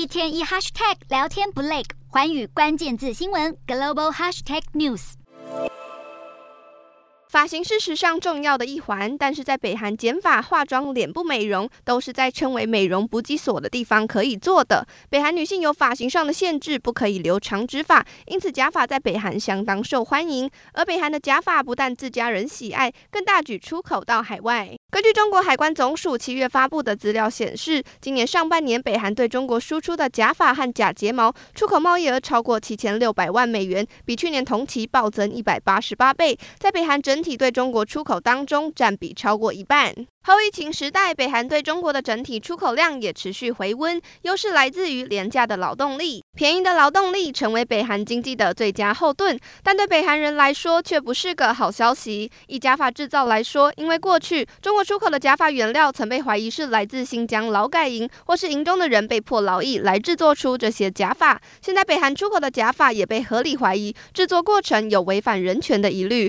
一天一 hashtag 聊天不累，环宇关键字新闻 global hashtag news。发型是时尚重要的一环，但是在北韩剪发、化妆、脸部美容都是在称为美容补给所的地方可以做的。北韩女性有发型上的限制，不可以留长直发，因此假发在北韩相当受欢迎。而北韩的假发不但自家人喜爱，更大举出口到海外。根据中国海关总署七月发布的资料显示，今年上半年北韩对中国输出的假发和假睫毛出口贸易额超过七千六百万美元，比去年同期暴增一百八十八倍，在北韩整体对中国出口当中占比超过一半。后疫情时代，北韩对中国的整体出口量也持续回温，优势来自于廉价的劳动力，便宜的劳动力成为北韩经济的最佳后盾。但对北韩人来说却不是个好消息。以假发制造来说，因为过去中出口的假发原料曾被怀疑是来自新疆劳改营，或是营中的人被迫劳役来制作出这些假发。现在北韩出口的假发也被合理怀疑制作过程有违反人权的疑虑。